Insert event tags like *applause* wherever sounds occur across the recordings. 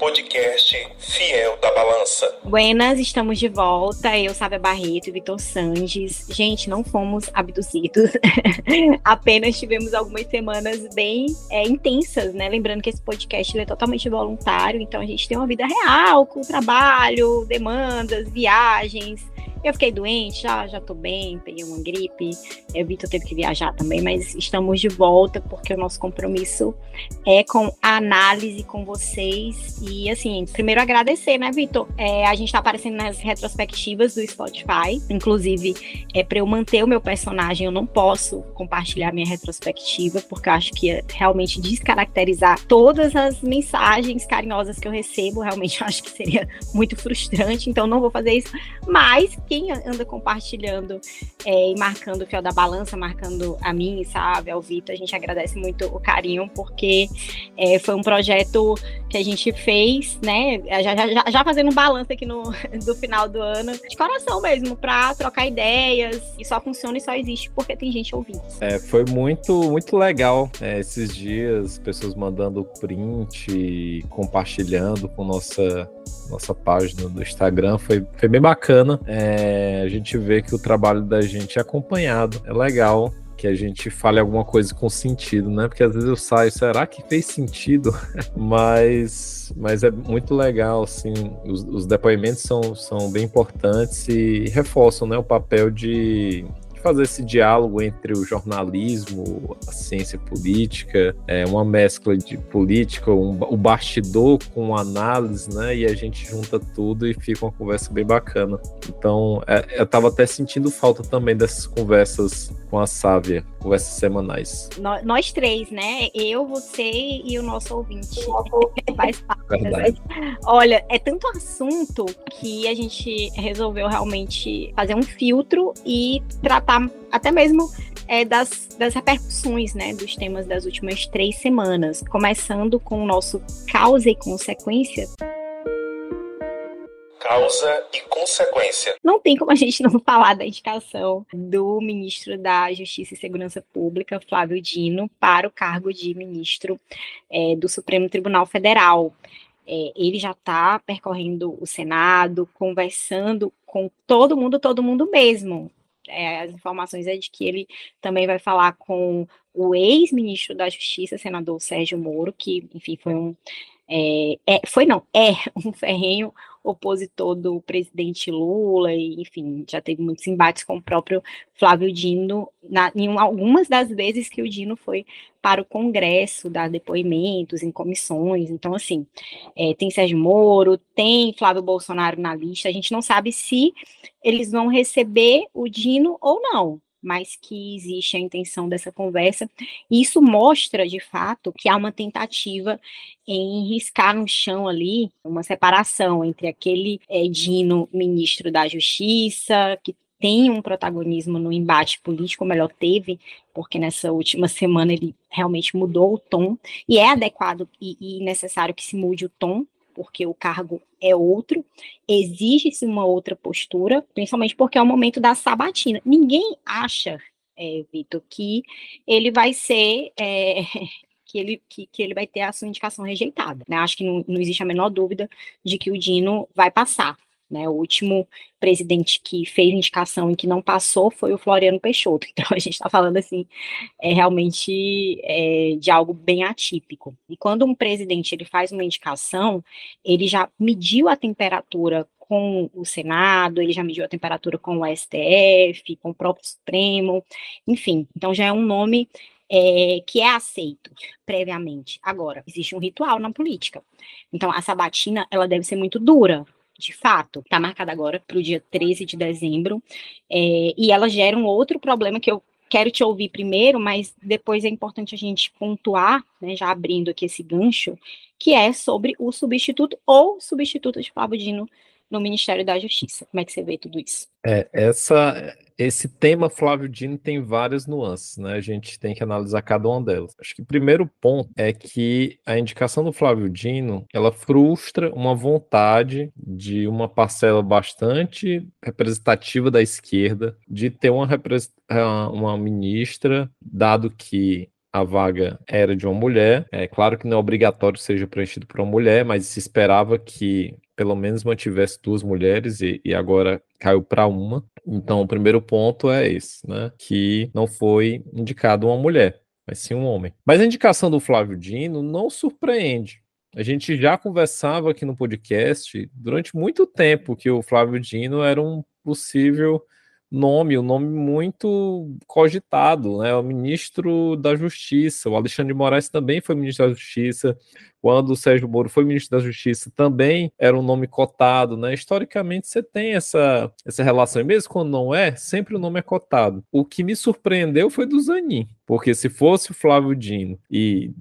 podcast Fiel da Balança. Buenas, estamos de volta. Eu, Sábia Barreto e Vitor Sandes. Gente, não fomos abduzidos. *laughs* Apenas tivemos algumas semanas bem é, intensas, né? Lembrando que esse podcast é totalmente voluntário, então a gente tem uma vida real, com trabalho, demandas, viagens eu fiquei doente, já, já tô bem, peguei uma gripe. O Vitor teve que viajar também, mas estamos de volta porque o nosso compromisso é com a análise com vocês. E assim, primeiro agradecer, né, Vitor? É, a gente tá aparecendo nas retrospectivas do Spotify. Inclusive, é, para eu manter o meu personagem, eu não posso compartilhar minha retrospectiva, porque eu acho que ia realmente descaracterizar todas as mensagens carinhosas que eu recebo. Realmente *laughs* eu acho que seria muito frustrante, então não vou fazer isso. Mas quem anda compartilhando é, e marcando o fiel da balança, marcando a mim, sabe, ao Vitor, a gente agradece muito o carinho, porque é, foi um projeto que a gente fez, né? Já, já, já fazendo um balanço aqui no, *laughs* do final do ano, de coração mesmo, para trocar ideias, e só funciona e só existe porque tem gente ouvindo. É, foi muito, muito legal é, esses dias, pessoas mandando print, compartilhando com nossa, nossa página do Instagram, foi, foi bem bacana. É, é, a gente vê que o trabalho da gente é acompanhado. É legal que a gente fale alguma coisa com sentido, né? Porque às vezes eu saio, será que fez sentido? *laughs* mas, mas é muito legal, assim, os, os depoimentos são, são bem importantes e reforçam, né, o papel de fazer esse diálogo entre o jornalismo, a ciência política, é uma mescla de política, um, o bastidor com análise, né? E a gente junta tudo e fica uma conversa bem bacana. Então, é, eu estava até sentindo falta também dessas conversas com a Sávia, conversas semanais. Nós, nós três, né? Eu, você e o nosso ouvinte. *laughs* Faz parte. Olha, é tanto assunto que a gente resolveu realmente fazer um filtro e tratar tratar até mesmo é, das, das repercussões né, dos temas das últimas três semanas, começando com o nosso causa e consequência. Causa e consequência. Não tem como a gente não *laughs* falar da indicação do ministro da Justiça e Segurança Pública, Flávio Dino, para o cargo de ministro é, do Supremo Tribunal Federal. É, ele já está percorrendo o Senado, conversando com todo mundo, todo mundo mesmo é, as informações é de que ele também vai falar com o ex-ministro da Justiça, senador Sérgio Moro, que, enfim, foi um. É, é, foi não, é *laughs* um ferrenho opositor do presidente Lula, e, enfim, já teve muitos embates com o próprio Flávio Dino, na, em algumas das vezes que o Dino foi para o Congresso dar depoimentos em comissões. Então, assim, é, tem Sérgio Moro, tem Flávio Bolsonaro na lista, a gente não sabe se eles vão receber o Dino ou não mas que existe a intenção dessa conversa. E isso mostra, de fato, que há uma tentativa em riscar no chão ali uma separação entre aquele é, Dino, ministro da Justiça, que tem um protagonismo no embate político, ou melhor, teve, porque nessa última semana ele realmente mudou o tom, e é adequado e, e necessário que se mude o tom porque o cargo é outro, exige-se uma outra postura, principalmente porque é o momento da sabatina. Ninguém acha, é, Vitor, que ele vai ser. É, *laughs* que ele, que, que, ele vai ter a sua indicação rejeitada. Né? Acho que não, não existe a menor dúvida de que o Dino vai passar. Né, o último presidente que fez indicação e que não passou foi o Floriano Peixoto. *laughs* Então a gente está falando assim, é realmente é, de algo bem atípico. E quando um presidente ele faz uma indicação, ele já mediu a temperatura com o Senado, ele já mediu a temperatura com o STF, com o próprio Supremo, enfim. Então já é um nome é, que é aceito previamente. Agora, existe um ritual na política. Então, a sabatina, ela deve ser muito dura, de fato, está marcada agora para o dia 13 de dezembro, é, e ela gera um outro problema que eu quero te ouvir primeiro, mas depois é importante a gente pontuar, né, já abrindo aqui esse gancho, que é sobre o substituto ou substituta de Flávio Dino no Ministério da Justiça. Como é que você vê tudo isso? É, essa, esse tema Flávio Dino tem várias nuances, né? A gente tem que analisar cada uma delas. Acho que o primeiro ponto é que a indicação do Flávio Dino, ela frustra uma vontade de uma parcela bastante representativa da esquerda de ter uma, uma ministra, dado que a vaga era de uma mulher. É claro que não é obrigatório que seja preenchido por uma mulher, mas se esperava que pelo menos mantivesse duas mulheres e, e agora caiu para uma. Então, o primeiro ponto é esse, né? Que não foi indicado uma mulher, mas sim um homem. Mas a indicação do Flávio Dino não surpreende. A gente já conversava aqui no podcast durante muito tempo que o Flávio Dino era um possível nome, um nome muito cogitado, né? O ministro da Justiça, o Alexandre de Moraes também foi ministro da Justiça, quando o Sérgio Moro foi ministro da Justiça, também era um nome cotado, né? Historicamente você tem essa, essa relação, e mesmo quando não é, sempre o nome é cotado. O que me surpreendeu foi do Zanin, porque se fosse o Flávio Dino e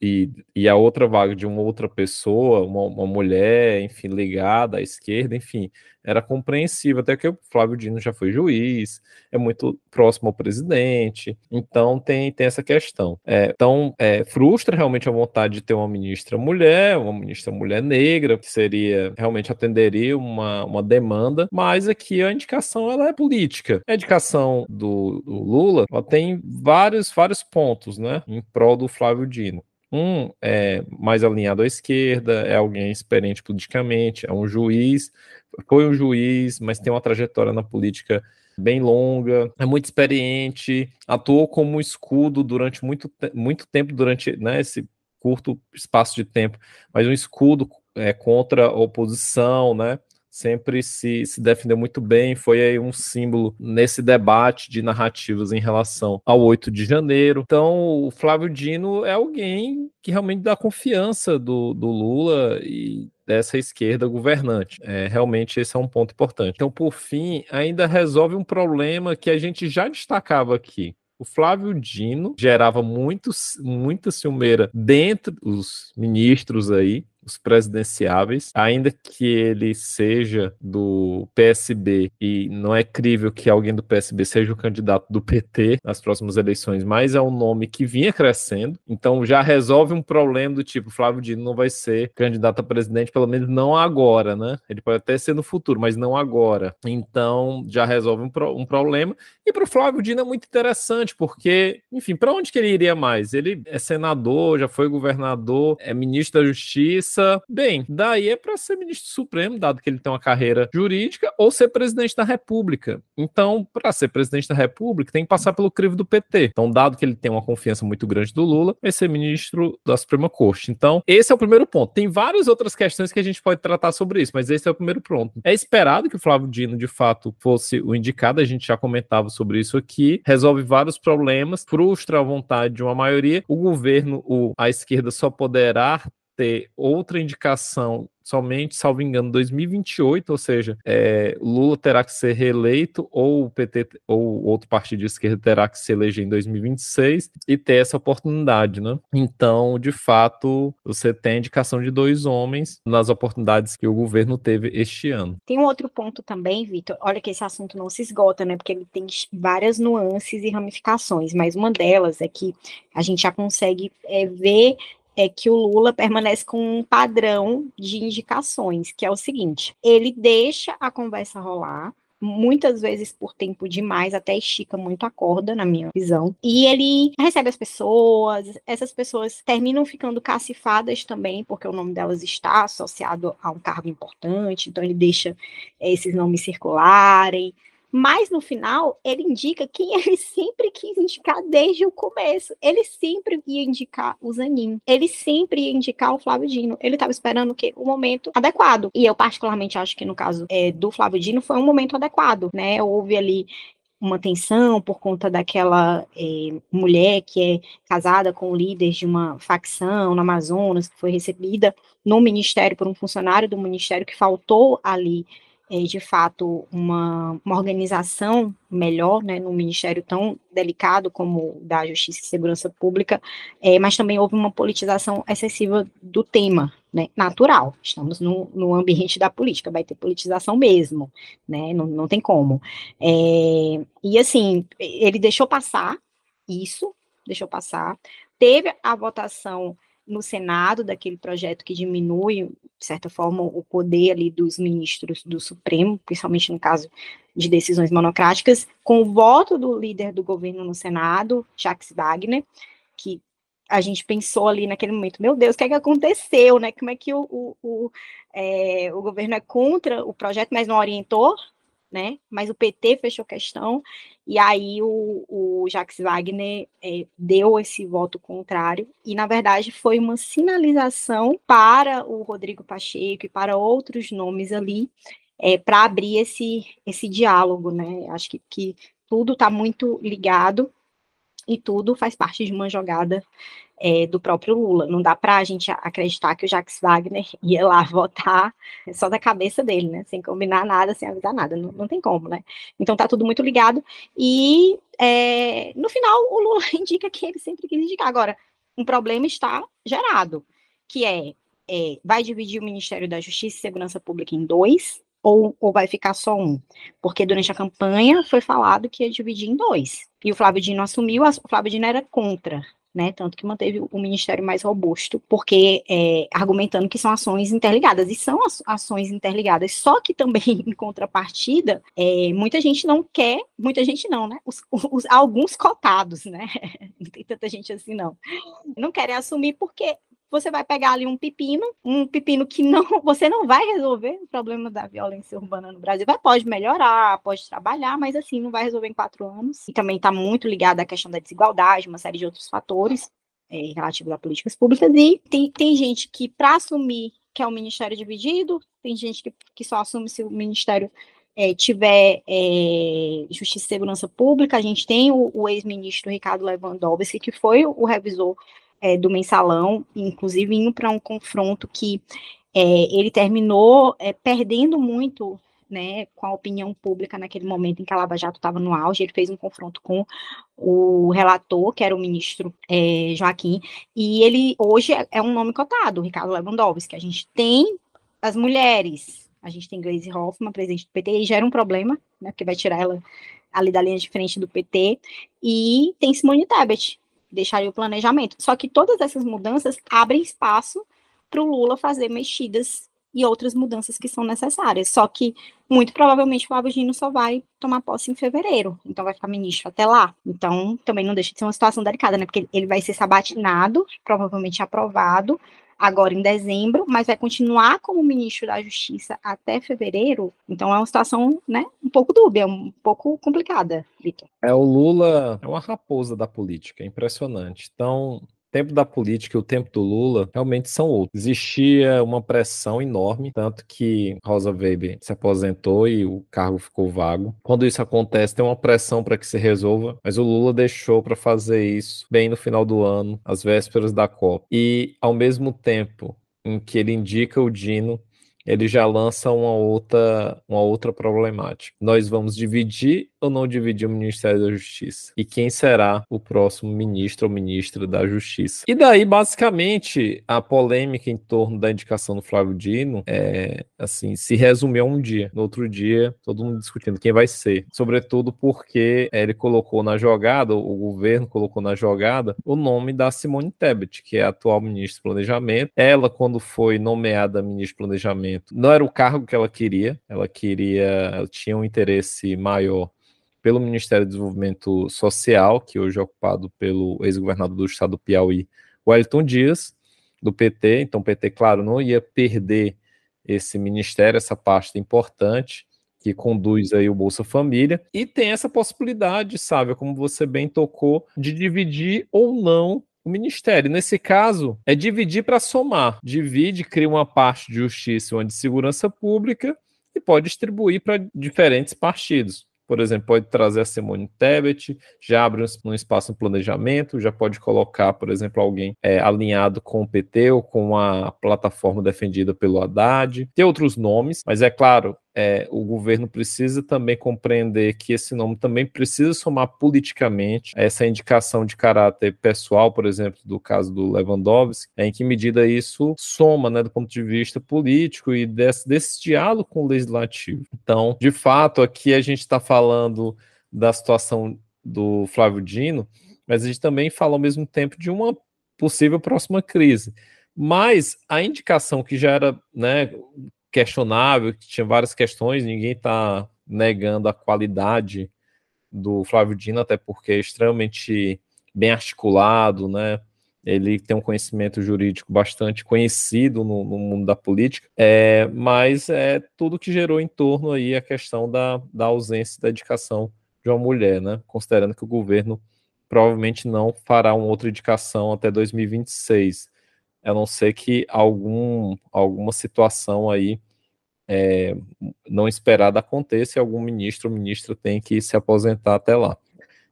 e, e a outra vaga de uma outra pessoa, uma, uma mulher, enfim, ligada à esquerda, enfim, era compreensível, até que o Flávio Dino já foi juiz, é muito próximo ao presidente, então tem, tem essa questão. É, então, é, frustra realmente a vontade de ter uma ministra mulher, uma ministra mulher negra, que seria, realmente atenderia uma, uma demanda, mas aqui a indicação ela é política. A indicação do, do Lula ela tem vários, vários pontos, né, em prol do Flávio Dino. Um é mais alinhado à esquerda, é alguém experiente politicamente, é um juiz, foi um juiz, mas tem uma trajetória na política bem longa, é muito experiente, atuou como escudo durante muito, muito tempo, durante né, esse curto espaço de tempo, mas um escudo é, contra a oposição, né? Sempre se, se defendeu muito bem, foi aí um símbolo nesse debate de narrativas em relação ao 8 de janeiro. Então, o Flávio Dino é alguém que realmente dá confiança do, do Lula e dessa esquerda governante. É, realmente esse é um ponto importante. Então, por fim, ainda resolve um problema que a gente já destacava aqui. O Flávio Dino gerava muito, muita ciumeira dentro dos ministros aí, os presidenciáveis, ainda que ele seja do PSB e não é crível que alguém do PSB seja o candidato do PT nas próximas eleições, mas é um nome que vinha crescendo, então já resolve um problema do tipo Flávio Dino não vai ser candidato a presidente, pelo menos não agora, né? Ele pode até ser no futuro, mas não agora. Então já resolve um, pro, um problema. E para o Flávio Dino é muito interessante, porque, enfim, para onde que ele iria mais? Ele é senador, já foi governador, é ministro da Justiça bem, daí é para ser ministro supremo, dado que ele tem uma carreira jurídica, ou ser presidente da República. Então, para ser presidente da República, tem que passar pelo crivo do PT. Então, dado que ele tem uma confiança muito grande do Lula, vai ser ministro da Suprema Corte. Então, esse é o primeiro ponto. Tem várias outras questões que a gente pode tratar sobre isso, mas esse é o primeiro ponto. É esperado que o Flávio Dino, de fato, fosse o indicado, a gente já comentava sobre isso aqui, resolve vários problemas, frustra a vontade de uma maioria. O governo, o, a esquerda só poderá ter outra indicação somente, salvo engano, 2028, ou seja, é, Lula terá que ser reeleito ou o PT ou outro partido de esquerda terá que se eleger em 2026 e ter essa oportunidade, né? Então, de fato, você tem a indicação de dois homens nas oportunidades que o governo teve este ano. Tem um outro ponto também, Vitor. Olha que esse assunto não se esgota, né? Porque ele tem várias nuances e ramificações, mas uma delas é que a gente já consegue é, ver é que o Lula permanece com um padrão de indicações, que é o seguinte: ele deixa a conversa rolar, muitas vezes por tempo demais, até estica muito a corda, na minha visão. E ele recebe as pessoas, essas pessoas terminam ficando cacifadas também, porque o nome delas está associado a um cargo importante, então ele deixa esses nomes circularem. Mas no final, ele indica quem *laughs* ele sempre quis indicar desde o começo. Ele sempre ia indicar o Zanin. Ele sempre ia indicar o Flávio Dino. Ele estava esperando o momento adequado. E eu, particularmente, acho que no caso é, do Flávio Dino, foi um momento adequado, né? Houve ali uma tensão por conta daquela é, mulher que é casada com o líder de uma facção no Amazonas, que foi recebida no ministério por um funcionário do ministério que faltou ali é, de fato uma, uma organização melhor, né, num ministério tão delicado como o da Justiça e Segurança Pública, é, mas também houve uma politização excessiva do tema, né, natural, estamos no, no ambiente da política, vai ter politização mesmo, né, não, não tem como. É, e assim, ele deixou passar isso, deixou passar, teve a votação no Senado daquele projeto que diminui, de certa forma, o poder ali dos ministros do Supremo, principalmente no caso de decisões monocráticas, com o voto do líder do governo no Senado, Jacques Wagner, que a gente pensou ali naquele momento, meu Deus, o que é que aconteceu, né? Como é que o, o, o, é, o governo é contra o projeto, mas não orientou, né? Mas o PT fechou questão, e aí o, o Jacques Wagner é, deu esse voto contrário, e na verdade foi uma sinalização para o Rodrigo Pacheco e para outros nomes ali, é, para abrir esse, esse diálogo, né? Acho que, que tudo está muito ligado e tudo faz parte de uma jogada é, do próprio Lula. Não dá para a gente acreditar que o Jacques Wagner ia lá *laughs* votar só da cabeça dele, né? Sem combinar nada, sem avisar nada. Não, não tem como, né? Então tá tudo muito ligado. E é, no final o Lula *laughs* indica que ele sempre quis indicar. Agora, um problema está gerado, que é, é vai dividir o Ministério da Justiça e Segurança Pública em dois, ou, ou vai ficar só um? Porque durante a campanha foi falado que ia dividir em dois. E o Flávio Dino assumiu, o Flávio Dino era contra, né? Tanto que manteve o ministério mais robusto, porque é, argumentando que são ações interligadas, e são ações interligadas, só que também, *laughs* em contrapartida, é, muita gente não quer, muita gente não, né? Os, os, alguns cotados, né? *laughs* Não tem tanta gente assim, não. Não querem assumir porque você vai pegar ali um pepino, um pepino que não, *laughs* você não vai resolver o problema da violência urbana no Brasil. Vai, pode melhorar, pode trabalhar, mas assim, não vai resolver em quatro anos. E também está muito ligado à questão da desigualdade, uma série de outros fatores é, relativos a políticas públicas. E tem, tem gente que, para assumir que é o um ministério dividido, tem gente que, que só assume se o ministério é, tiver é, Justiça e Segurança Pública, a gente tem o, o ex-ministro Ricardo Lewandowski, que foi o, o revisor é, do mensalão, inclusive indo para um confronto que é, ele terminou é, perdendo muito né, com a opinião pública naquele momento em que a Lava Jato estava no auge, ele fez um confronto com o relator, que era o ministro é, Joaquim, e ele hoje é, é um nome cotado, Ricardo Lewandowski, a gente tem as mulheres, a gente tem Gleisi Hoffmann, presidente do PT, e gera um problema, né, porque vai tirar ela ali da linha de frente do PT, e tem Simone Tebet, deixaria o planejamento. Só que todas essas mudanças abrem espaço para o Lula fazer mexidas e outras mudanças que são necessárias. Só que, muito provavelmente, o Flávio só vai tomar posse em fevereiro, então vai ficar ministro até lá. Então, também não deixa de ser uma situação delicada, né? Porque ele vai ser sabatinado, provavelmente aprovado, agora em dezembro, mas vai continuar como ministro da Justiça até fevereiro. Então é uma situação, né, um pouco dúbia, um pouco complicada, Vitor. É o Lula é uma raposa da política, é impressionante. Então tempo da política e o tempo do Lula realmente são outros. Existia uma pressão enorme, tanto que Rosa Weber se aposentou e o cargo ficou vago. Quando isso acontece, tem uma pressão para que se resolva, mas o Lula deixou para fazer isso bem no final do ano, às vésperas da Copa. E ao mesmo tempo em que ele indica o Dino ele já lança uma outra, uma outra problemática. Nós vamos dividir ou não dividir o Ministério da Justiça? E quem será o próximo ministro ou ministra da Justiça? E daí, basicamente, a polêmica em torno da indicação do Flávio Dino é, assim, se resumiu um dia. No outro dia, todo mundo discutindo quem vai ser. Sobretudo porque ele colocou na jogada, o governo colocou na jogada, o nome da Simone Tebet, que é a atual ministra do Planejamento. Ela, quando foi nomeada ministra do Planejamento, não era o cargo que ela queria, ela queria, ela tinha um interesse maior pelo Ministério do Desenvolvimento Social, que hoje é ocupado pelo ex-governador do estado do Piauí, Wellington Dias, do PT. Então, o PT, claro, não ia perder esse ministério, essa pasta importante que conduz aí o Bolsa Família, e tem essa possibilidade, sabe, como você bem tocou, de dividir ou não o ministério. Nesse caso, é dividir para somar. Divide, cria uma parte de justiça e uma de segurança pública e pode distribuir para diferentes partidos por exemplo, pode trazer a Simone Tebet, já abre um espaço no planejamento, já pode colocar, por exemplo, alguém é, alinhado com o PT ou com a plataforma defendida pelo Haddad. Tem outros nomes, mas é claro, é, o governo precisa também compreender que esse nome também precisa somar politicamente essa indicação de caráter pessoal, por exemplo, do caso do Lewandowski, em que medida isso soma, né, do ponto de vista político e desse, desse diálogo com o legislativo. Então, de fato, aqui a gente está falando da situação do Flávio Dino, mas a gente também fala ao mesmo tempo de uma possível próxima crise. Mas a indicação que já era né, questionável, que tinha várias questões, ninguém está negando a qualidade do Flávio Dino, até porque é extremamente bem articulado, né? Ele tem um conhecimento jurídico bastante conhecido no, no mundo da política, é, mas é tudo que gerou em torno aí a questão da, da ausência da indicação de uma mulher, né? Considerando que o governo provavelmente não fará uma outra indicação até 2026, a não ser que algum, alguma situação aí é, não esperada aconteça e algum ministro ou ministra tem que se aposentar até lá.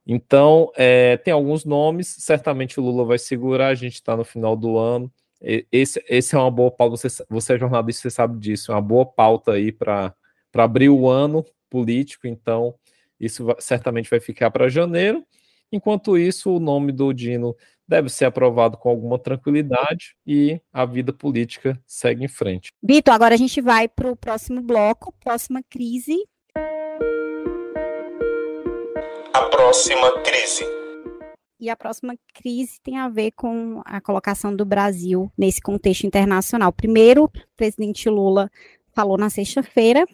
Então, é, tem alguns nomes, certamente o Lula vai segurar, a gente está no final do ano. Esse, esse é uma boa pauta, você, você é jornalista, você sabe disso, é uma boa pauta aí para abrir o ano político, então isso vai, certamente vai ficar para janeiro. Enquanto isso, o nome do Dino deve ser aprovado com alguma tranquilidade e a vida política segue em frente. Vitor, agora a gente vai para o próximo bloco, próxima crise. A próxima crise. E a próxima crise tem a ver com a colocação do Brasil nesse contexto internacional. Primeiro, o presidente Lula falou na sexta-feira,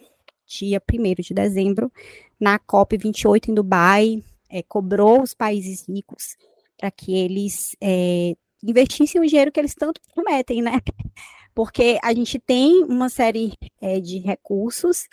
dia 1 de dezembro, na COP28 em Dubai, é, cobrou os países ricos para que eles é, investissem o dinheiro que eles tanto prometem, né? Porque a gente tem uma série é, de recursos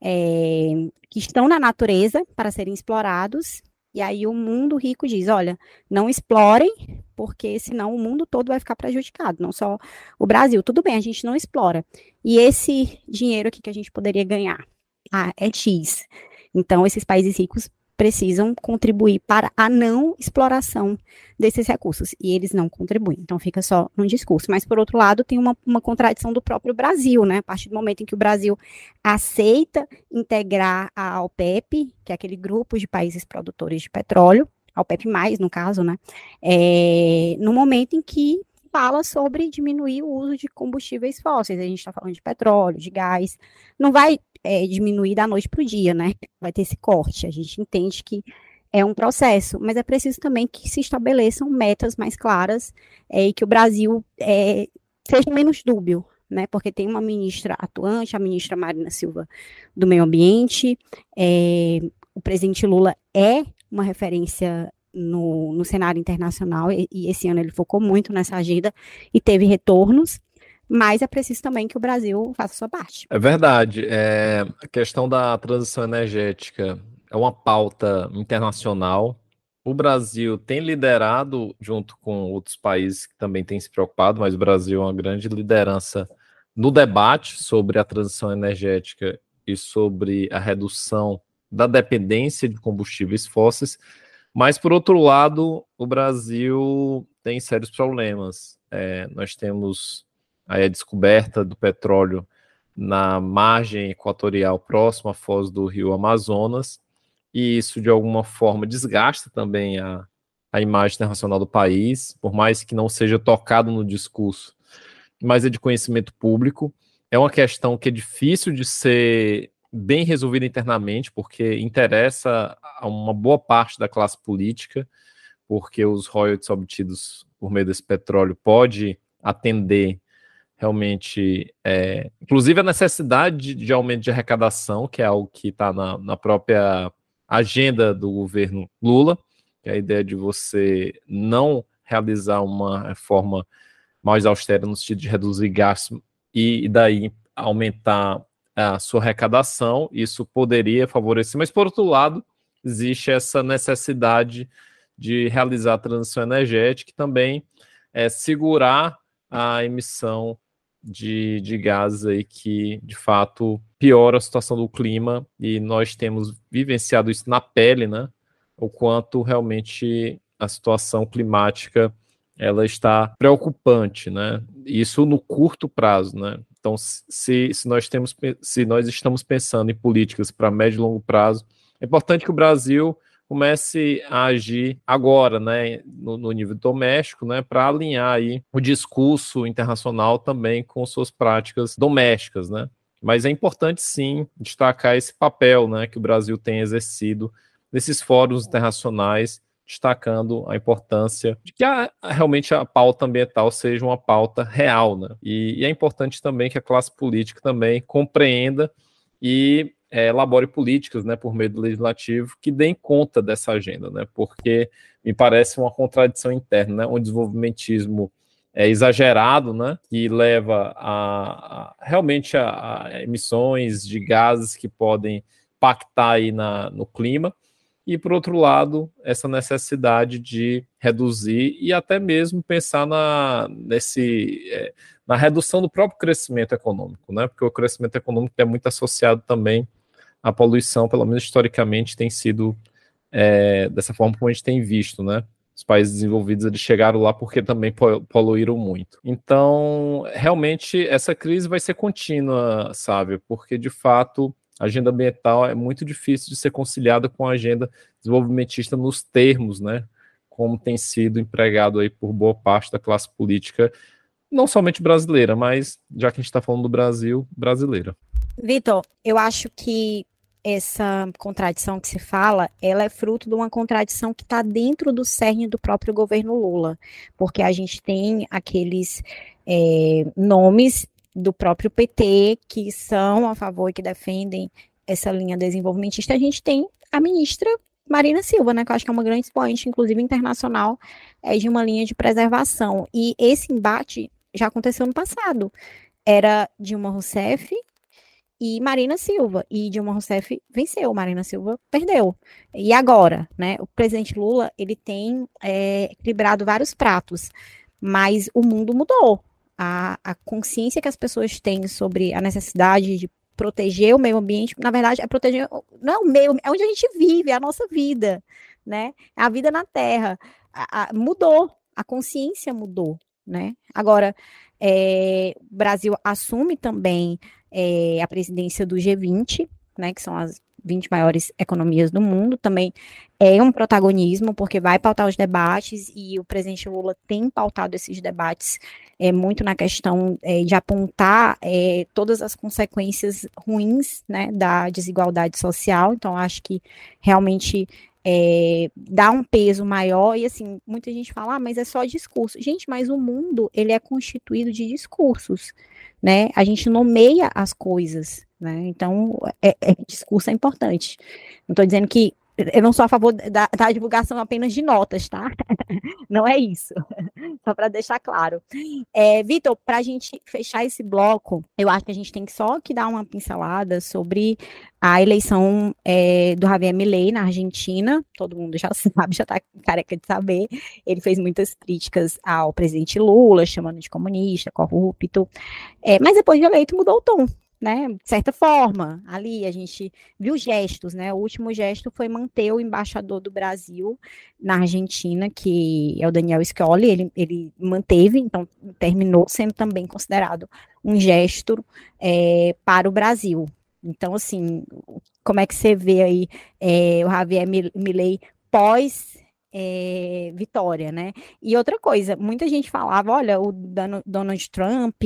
é, que estão na natureza para serem explorados, e aí o mundo rico diz: olha, não explorem, porque senão o mundo todo vai ficar prejudicado, não só o Brasil. Tudo bem, a gente não explora. E esse dinheiro aqui que a gente poderia ganhar? Ah, é X. Então, esses países ricos precisam contribuir para a não exploração desses recursos, e eles não contribuem, então fica só um discurso. Mas, por outro lado, tem uma, uma contradição do próprio Brasil, né? A partir do momento em que o Brasil aceita integrar a OPEP, que é aquele grupo de países produtores de petróleo, a OPEP+, no caso, né? É, no momento em que fala sobre diminuir o uso de combustíveis fósseis. A gente está falando de petróleo, de gás. Não vai é, diminuir da noite para o dia, né? Vai ter esse corte. A gente entende que é um processo, mas é preciso também que se estabeleçam metas mais claras é, e que o Brasil é, seja menos dúbio, né? Porque tem uma ministra atuante, a ministra Marina Silva do Meio Ambiente, é, o presidente Lula é uma referência no, no cenário internacional e, e esse ano ele focou muito nessa agenda e teve retornos mas é preciso também que o Brasil faça sua parte. É verdade. É, a questão da transição energética é uma pauta internacional. O Brasil tem liderado, junto com outros países que também têm se preocupado, mas o Brasil é uma grande liderança no debate sobre a transição energética e sobre a redução da dependência de combustíveis fósseis. Mas, por outro lado, o Brasil tem sérios problemas. É, nós temos aí a descoberta do petróleo na margem equatorial próxima à foz do rio Amazonas, e isso de alguma forma desgasta também a, a imagem internacional do país, por mais que não seja tocado no discurso, mas é de conhecimento público. É uma questão que é difícil de ser bem resolvida internamente, porque interessa a uma boa parte da classe política, porque os royalties obtidos por meio desse petróleo pode atender realmente, é, inclusive a necessidade de, de, aumento de arrecadação, que é algo que está na, na, própria agenda do governo Lula, que é a ideia de você não realizar uma reforma mais austera no sentido de reduzir gastos e, e daí aumentar a sua arrecadação, isso poderia favorecer, mas por outro lado, existe essa necessidade de realizar a transição energética e também é, segurar a emissão de, de gases aí que de fato piora a situação do clima e nós temos vivenciado isso na pele, né? O quanto realmente a situação climática ela está preocupante, né? Isso no curto prazo, né? Então, se, se nós temos, se nós estamos pensando em políticas para médio e longo prazo, é importante que o Brasil comece a agir agora, né, no, no nível doméstico, né, para alinhar aí o discurso internacional também com suas práticas domésticas, né. Mas é importante sim destacar esse papel, né, que o Brasil tem exercido nesses fóruns internacionais destacando a importância de que a, realmente a pauta ambiental seja uma pauta real, né? E, e é importante também que a classe política também compreenda e é, elabore políticas, né, por meio do legislativo, que deem conta dessa agenda, né? Porque me parece uma contradição interna, né? Um desenvolvimentismo é, exagerado, né? Que leva a, a realmente a, a, emissões de gases que podem impactar aí na, no clima. E, por outro lado, essa necessidade de reduzir e até mesmo pensar na, nesse, é, na redução do próprio crescimento econômico, né? Porque o crescimento econômico é muito associado também à poluição, pelo menos historicamente tem sido é, dessa forma como a gente tem visto, né? Os países desenvolvidos eles chegaram lá porque também poluíram muito. Então, realmente, essa crise vai ser contínua, sabe? Porque, de fato, agenda ambiental é muito difícil de ser conciliada com a agenda desenvolvimentista nos termos, né? Como tem sido empregado aí por boa parte da classe política, não somente brasileira, mas, já que a gente está falando do Brasil, brasileira. Vitor, eu acho que essa contradição que se fala, ela é fruto de uma contradição que está dentro do cerne do próprio governo Lula, porque a gente tem aqueles é, nomes do próprio PT que são a favor e que defendem essa linha desenvolvimentista. A gente tem a ministra Marina Silva, né, que eu acho que é uma grande expoente, inclusive internacional, é, de uma linha de preservação. E esse embate já aconteceu no passado. Era Dilma Rousseff e Marina Silva. E Dilma Rousseff venceu, Marina Silva perdeu. E agora, né? O presidente Lula ele tem é, equilibrado vários pratos, mas o mundo mudou. A, a consciência que as pessoas têm sobre a necessidade de proteger o meio ambiente, na verdade, é proteger, não é o meio, é onde a gente vive, é a nossa vida, né? A vida na Terra. A, a, mudou, a consciência mudou, né? Agora, é, o Brasil assume também é, a presidência do G20, né, que são as 20 maiores economias do mundo, também é um protagonismo, porque vai pautar os debates, e o presidente Lula tem pautado esses debates é, muito na questão é, de apontar é, todas as consequências ruins né, da desigualdade social. Então, acho que realmente é, dá um peso maior e assim muita gente fala, ah, mas é só discurso. Gente, mas o mundo ele é constituído de discursos, né? A gente nomeia as coisas, né? Então, é, é discurso é importante. Não estou dizendo que eu não sou a favor da, da divulgação apenas de notas, tá? *laughs* Não é isso. *laughs* Só para deixar claro. É, Vitor, para a gente fechar esse bloco, eu acho que a gente tem que só que dar uma pincelada sobre a eleição é, do Javier Milei na Argentina. Todo mundo já *laughs* sabe, já está careca de saber. Ele fez muitas críticas ao presidente Lula, chamando de comunista, corrupto. É, mas depois de eleito, mudou o tom né, de certa forma, ali a gente viu gestos, né, o último gesto foi manter o embaixador do Brasil na Argentina, que é o Daniel Scioli, ele, ele manteve, então terminou sendo também considerado um gesto é, para o Brasil. Então, assim, como é que você vê aí é, o Javier Milei pós é, vitória, né? E outra coisa, muita gente falava, olha, o Donald Trump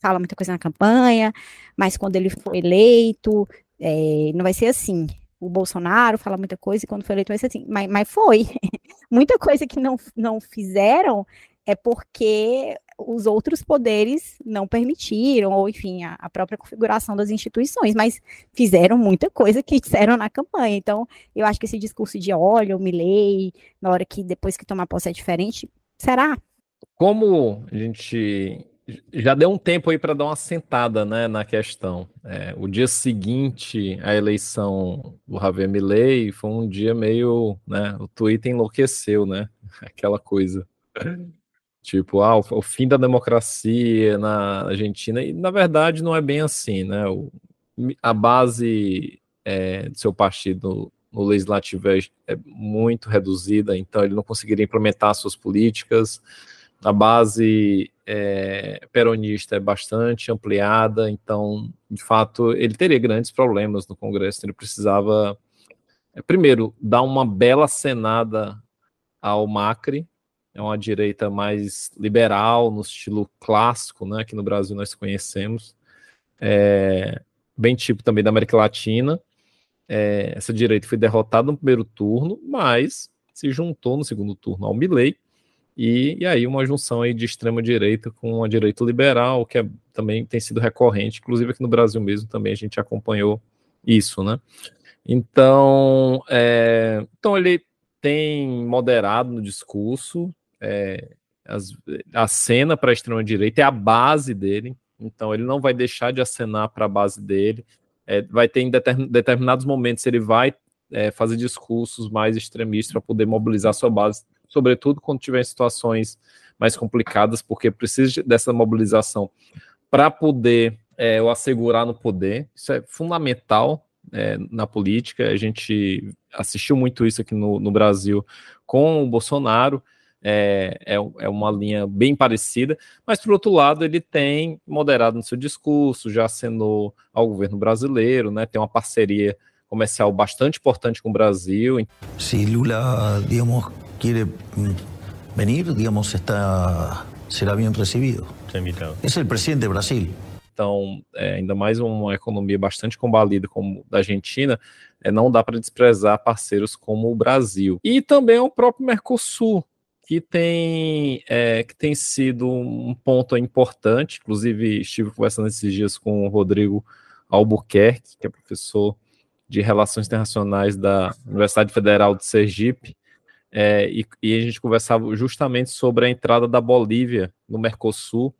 fala muita coisa na campanha, mas quando ele for eleito, é, não vai ser assim. O Bolsonaro fala muita coisa e quando for eleito vai ser assim. Mas, mas foi. *laughs* muita coisa que não, não fizeram é porque os outros poderes não permitiram, ou enfim, a, a, própria configuração das instituições, mas fizeram muita coisa que disseram na campanha. Então, eu acho que esse discurso de olha, o Milley, na hora que depois que tomar posse é diferente, será? Como a gente já deu um tempo aí para dar uma sentada né, na questão. É, o dia seguinte à eleição do Javier Milley foi um dia meio, né, o Twitter enlouqueceu, né, *laughs* aquela coisa. Tipo, ah, o, fim da democracia na Argentina, e na verdade não é bem assim, né? O, a base é, do seu partido no legislativo é, é, muito reduzida, então ele não conseguiria implementar suas políticas. A base é, peronista é bastante ampliada, então, de fato, ele teria grandes problemas no Congresso. Ele precisava, é, primeiro, dar uma bela cenada ao Macri, é uma direita mais liberal, no estilo clássico, né, que no Brasil nós conhecemos, é, bem tipo também da América Latina. É, essa direita foi derrotada no primeiro turno, mas se juntou no segundo turno ao Milley, e, e aí uma junção aí de extrema direita com a direita liberal, que é, também tem sido recorrente, inclusive aqui no Brasil mesmo também a gente acompanhou isso, né? Então, é, então ele tem moderado no discurso, é, as, a cena para a extrema-direita é a base dele, então ele não vai deixar de acenar para a base dele. É, vai ter em determinados momentos ele vai é, fazer discursos mais extremistas para poder mobilizar sua base, sobretudo quando tiver situações mais complicadas, porque precisa dessa mobilização para poder é, o assegurar no poder. Isso é fundamental é, na política. A gente assistiu muito isso aqui no, no Brasil com o Bolsonaro. É, é, é, uma linha bem parecida, mas por outro lado ele tem moderado no seu discurso, já acenou ao governo brasileiro, né, tem uma parceria comercial bastante importante com o Brasil. Se Lula, digamos, quer venir, digamos, está, será bem recebido. É o presidente do Brasil. Então, é, ainda mais uma economia bastante combalida como da Argentina, é, não dá para desprezar parceiros como o Brasil. E também o próprio Mercosul, que tem, é, que tem sido um ponto importante. Inclusive, estive conversando esses dias com o Rodrigo Albuquerque, que é professor de Relações Internacionais da Universidade Federal de Sergipe, é, e, e, a gente conversava justamente sobre a entrada da Bolívia no Mercosul,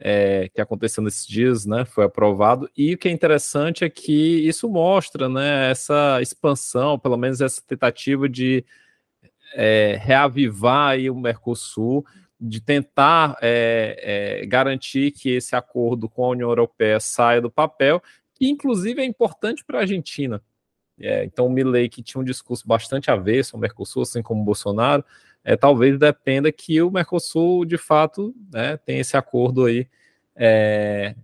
é, que aconteceu nesses dias, né, foi aprovado, e o que é interessante é que isso mostra, né, essa expansão, pelo menos essa tentativa de é, reavivar o Mercosul, de tentar é, é, garantir que esse acordo com a União Europeia saia do papel que inclusive é importante para a Argentina. É, então, o Milley, que tinha um discurso bastante avesso ao Mercosul, assim como o Bolsonaro, é, talvez dependa que o Mercosul, de fato, né, tenha esse acordo aí, é,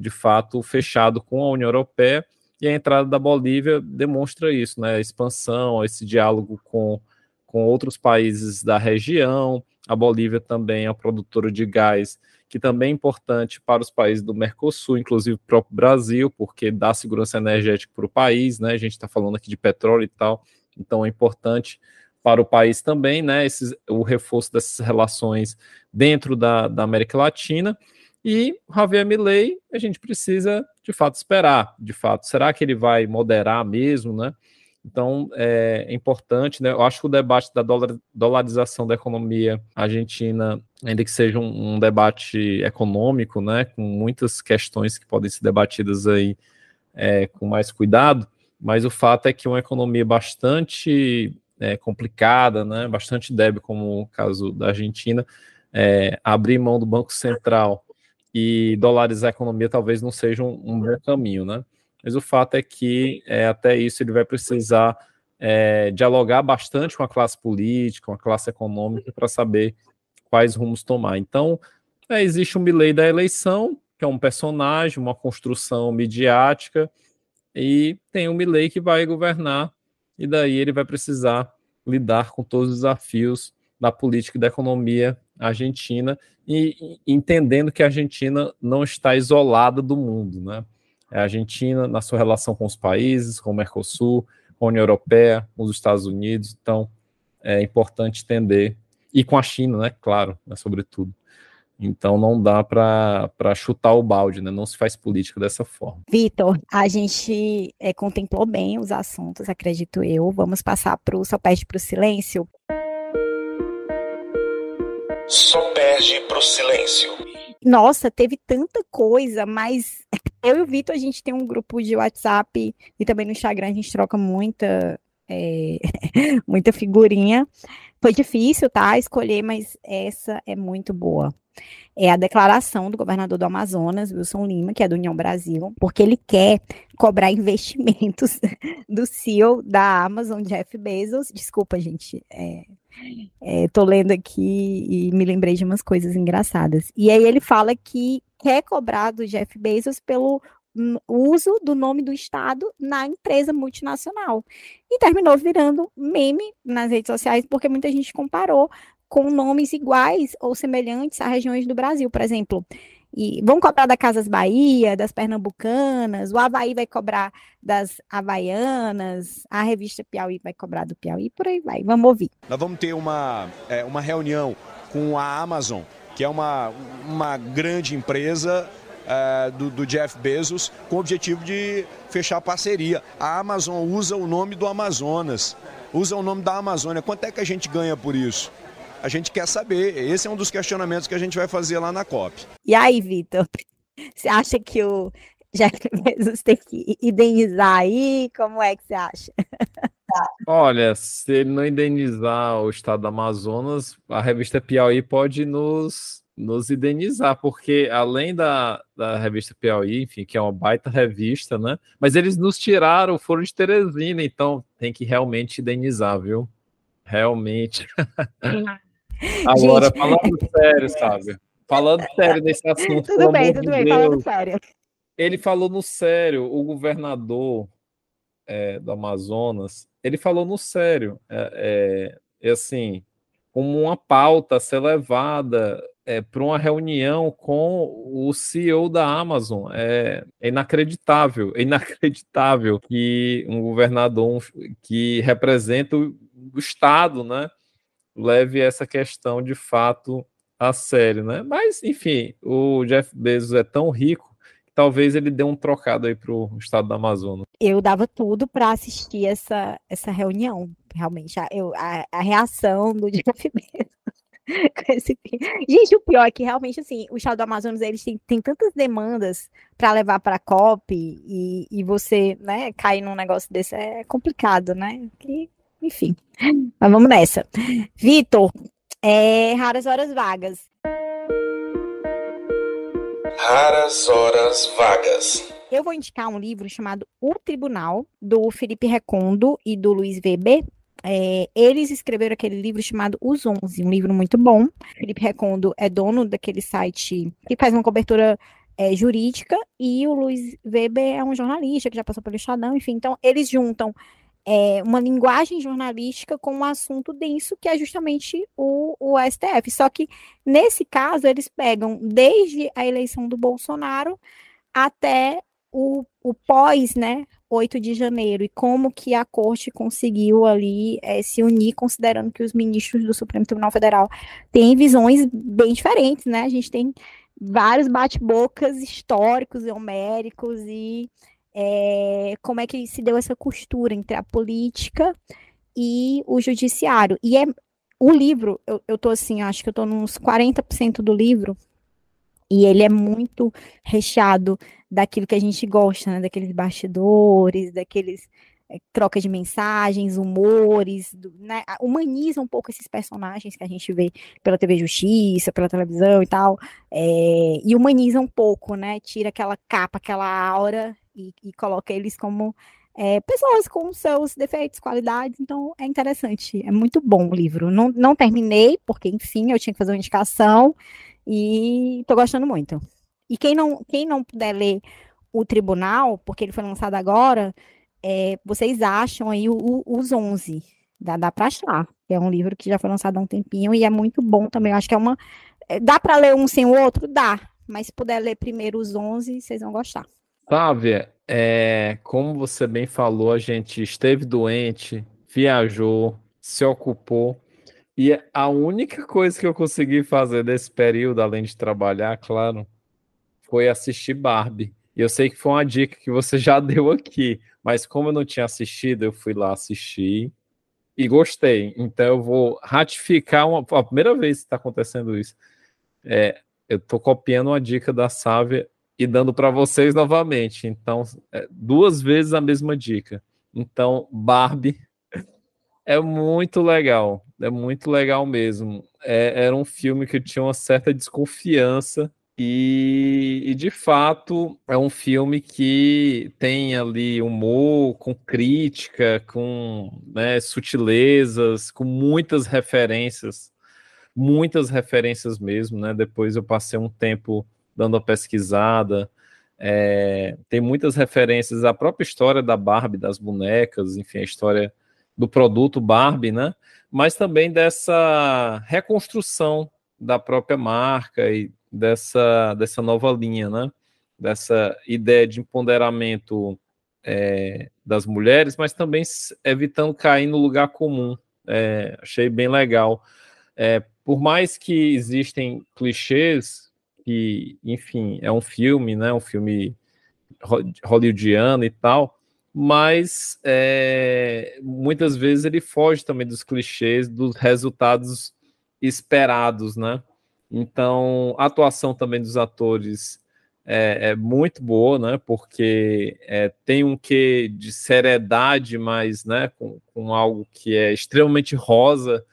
de fato, fechado com a União Europeia, e a entrada da Bolívia demonstra isso, né, a expansão, esse diálogo com, com outros países da região, a Bolívia também é produtora de gás que também é importante para os países do Mercosul, inclusive o próprio Brasil, porque dá segurança energética para o país, né? A gente está falando aqui de petróleo e tal, então é importante para o país também, né? Esses, o reforço dessas relações dentro da, da América Latina. E Javier Milei, a gente precisa de fato esperar, de fato, será que ele vai moderar mesmo, né? Então, é, importante, né? Eu acho que o debate da dolarização da economia argentina, ainda que seja um, um, debate econômico, né, com muitas questões que podem ser debatidas aí é, com mais cuidado, mas o fato é que uma economia bastante é, complicada, né, bastante débil, como o caso da Argentina, é, abrir mão do Banco Central e dolarizar a economia talvez não seja um, um bom caminho, né? Mas o fato é que é, até isso ele vai precisar é, dialogar bastante com a classe política, com a classe econômica, para saber quais rumos tomar. Então, é, existe um Milley da eleição, que é um personagem, uma construção midiática, e tem um Milley que vai governar, e daí ele vai precisar lidar com todos os desafios da política e da economia argentina, e, e entendendo que a Argentina não está isolada do mundo, né? É a Argentina na sua relação com os países, com o Mercosul, com a União Europeia, com os Estados Unidos. Então, é importante entender. E com a China, né? Claro, né, sobretudo. Então não dá para chutar o balde, né? Não se faz política dessa forma. Vitor, a gente é, contemplou bem os assuntos, acredito eu. Vamos passar para o Só Perde para o Silêncio. Só perde para o silêncio. Nossa, teve tanta coisa, mas eu e o Vitor, a gente tem um grupo de WhatsApp e também no Instagram a gente troca muita, é, *laughs* muita figurinha. Foi difícil, tá? Escolher, mas essa é muito boa. É a declaração do governador do Amazonas, Wilson Lima, que é do União Brasil, porque ele quer cobrar *laughs* investimentos do CEO da Amazon, Jeff Bezos. Desculpa, gente. É, é, tô lendo aqui e me lembrei de umas coisas engraçadas. E aí ele fala que quer cobrar do Jeff Bezos pelo uso do nome do Estado na empresa multinacional. E terminou virando meme nas redes sociais, porque muita gente comparou com nomes iguais ou semelhantes a regiões do Brasil. Por exemplo, e vão cobrar da Casas Bahia, das Pernambucanas, o Havaí vai cobrar das Havaianas, a revista Piauí vai cobrar do Piauí, por aí vai. Vamos ouvir. Nós vamos ter uma, é, uma reunião com a Amazon que é uma, uma grande empresa é, do, do, Jeff Bezos, com o objetivo de fechar parceria. A Amazon usa o nome do Amazonas usa o nome da Amazônia. Quanto é que a gente ganha por isso? A gente quer saber. Esse é um dos questionamentos que a gente vai fazer lá na COP. E aí, Vitor? Você acha que o Jeff Bezos tem que indenizar aí? Como é que você acha? Olha, se ele não indenizar o estado do Amazonas, a revista Piauí pode nos, nos indenizar, porque além da, da revista Piauí, enfim, que é uma baita revista, né? Mas eles nos tiraram Foro de Teresina, então tem que realmente indenizar, viu? Realmente. *laughs* Agora, Gente... falando sério, sabe? Falando sério nesse assunto. Tudo bem, tudo bem, Deus, falando sério. Ele falou no sério, o governador é, do Amazonas, ele falou no sério. É, é, é assim, como uma pauta a ser levada é, para uma reunião com o CEO da Amazon. É, é, inacreditável, é inacreditável que um governador que representa o, o Estado, né, leve essa questão de fato a sério, né? Mas, enfim, o Jeff Bezos é tão rico que talvez ele dê um trocado aí para o estado do Amazonas. Eu dava tudo para assistir essa, essa reunião, realmente. A, eu, a, a reação do *laughs* Jeff Bezos. *laughs* Gente, o pior é que realmente assim, o estado do Amazonas eles têm, têm tantas demandas para levar para a COP e, e você, né, cair num negócio desse é complicado, né? Que enfim, mas vamos nessa. Vitor, é, raras horas vagas. Raras horas vagas. Eu vou indicar um livro chamado O Tribunal, do Felipe Recondo e do Luiz Weber. É, eles escreveram aquele livro chamado Os Onze, um livro muito bom. Felipe Recondo é dono daquele site que faz uma cobertura é, jurídica, e o Luiz Weber é um jornalista que já passou pelo Estadão, enfim. Então, eles juntam é, uma linguagem jornalística com um assunto denso, que é justamente o, o STF. Só que, nesse caso, eles pegam desde a eleição do Bolsonaro até o, o pós, né, 8 de janeiro, e como que a corte conseguiu ali é, se unir, considerando que os ministros do Supremo Tribunal Federal têm visões bem diferentes, né? A gente tem vários bate-bocas históricos e homéricos e é, como é que se deu essa costura entre a política e o judiciário. E é o livro, eu, eu tô assim, acho que eu tô nos 40% do livro, e ele é muito recheado daquilo que a gente gosta, né? Daqueles bastidores, daqueles é, troca de mensagens, humores, do, né? humaniza um pouco esses personagens que a gente vê pela TV Justiça, pela televisão e tal, é, e humaniza um pouco, né? Tira aquela capa, aquela aura e, e coloca eles como é, pessoas com seus defeitos, qualidades, então é interessante, é muito bom o livro. Não, não terminei, porque, enfim, eu tinha que fazer uma indicação e estou gostando muito. E quem não, quem não puder ler o Tribunal, porque ele foi lançado agora, é, vocês acham aí o, o, os 11, dá, dá para achar. É um livro que já foi lançado há um tempinho e é muito bom também. Eu acho que é uma. É, dá para ler um sem o outro? Dá. Mas se puder ler primeiro os 11, vocês vão gostar. Flávia, é, como você bem falou, a gente esteve doente, viajou, se ocupou, e a única coisa que eu consegui fazer nesse período, além de trabalhar, claro, foi assistir Barbie. E eu sei que foi uma dica que você já *laughs* deu aqui, mas como eu não tinha assistido, eu fui lá assistir e gostei. Então eu vou ratificar uma, a primeira vez que está acontecendo isso. É, eu estou copiando uma dica da Sávia e dando para vocês novamente. Então, é, duas vezes a mesma dica. Então, Barbie *laughs* é muito legal, é muito legal mesmo. É, era um filme que tinha uma certa desconfiança e, e, de fato é um filme que tem ali humor, com crítica, com né, sutilezas, com muitas referências, muitas referências mesmo, né? Depois eu passei um tempo dando a pesquisada. É, tem muitas referências à própria história da Barbie, das bonecas, enfim, a história do produto Barbie, né? Mas também dessa reconstrução da própria marca e dessa, dessa nova linha, né? Dessa ideia de empoderamento é, das mulheres, mas também evitando cair no lugar comum. É, achei bem legal. É, por mais que existem clichês que, enfim, é um filme, né? Um filme hollywoodiano e tal, mas é, muitas vezes ele foge também dos clichês, dos resultados esperados, né? Então, a atuação também dos atores é, é muito boa, né? Porque é, tem um quê de seriedade, mas né, com, com, algo que é extremamente rosa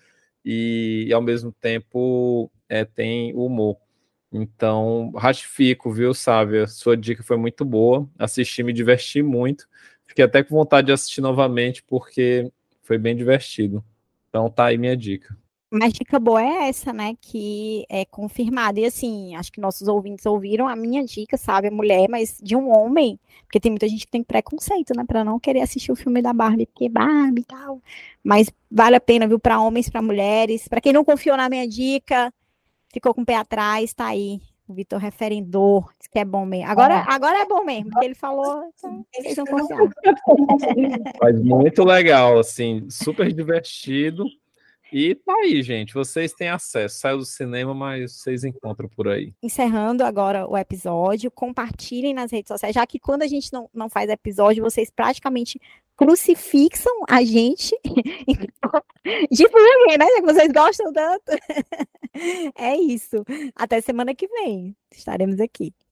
e, e ao mesmo tempo é, tem humor. Então, ratifico, viu, Sávia? Sua dica foi muito boa. Assisti, me diverti muito. Fiquei até com vontade de assistir novamente, porque foi bem divertido. Então, tá aí minha dica. Mas dica boa é essa, né? Que é confirmada. E assim, acho que nossos ouvintes ouviram a minha dica, sabe? A mulher, mas de um homem. Porque tem muita gente que tem preconceito, né? Pra não querer assistir o filme da Barbie, porque Barbie e tal. Mas vale a pena, viu? Pra homens, pra mulheres. Pra quem não confiou na minha dica, ficou com o pé atrás, tá aí. O Vitor referendou, disse que é bom mesmo. Agora, ah. agora é bom mesmo, porque ele falou, então, vocês *laughs* confiaram. Mas muito legal, assim, super divertido. E tá aí, gente. Vocês têm acesso. Saiu do cinema, mas vocês encontram por aí. Encerrando agora o episódio, compartilhem nas redes sociais, já que quando a gente não, não faz episódio, vocês praticamente crucifixam a gente. *laughs* Divulguem, né? Já que vocês gostam tanto. *laughs* é isso. Até semana que vem. Estaremos aqui.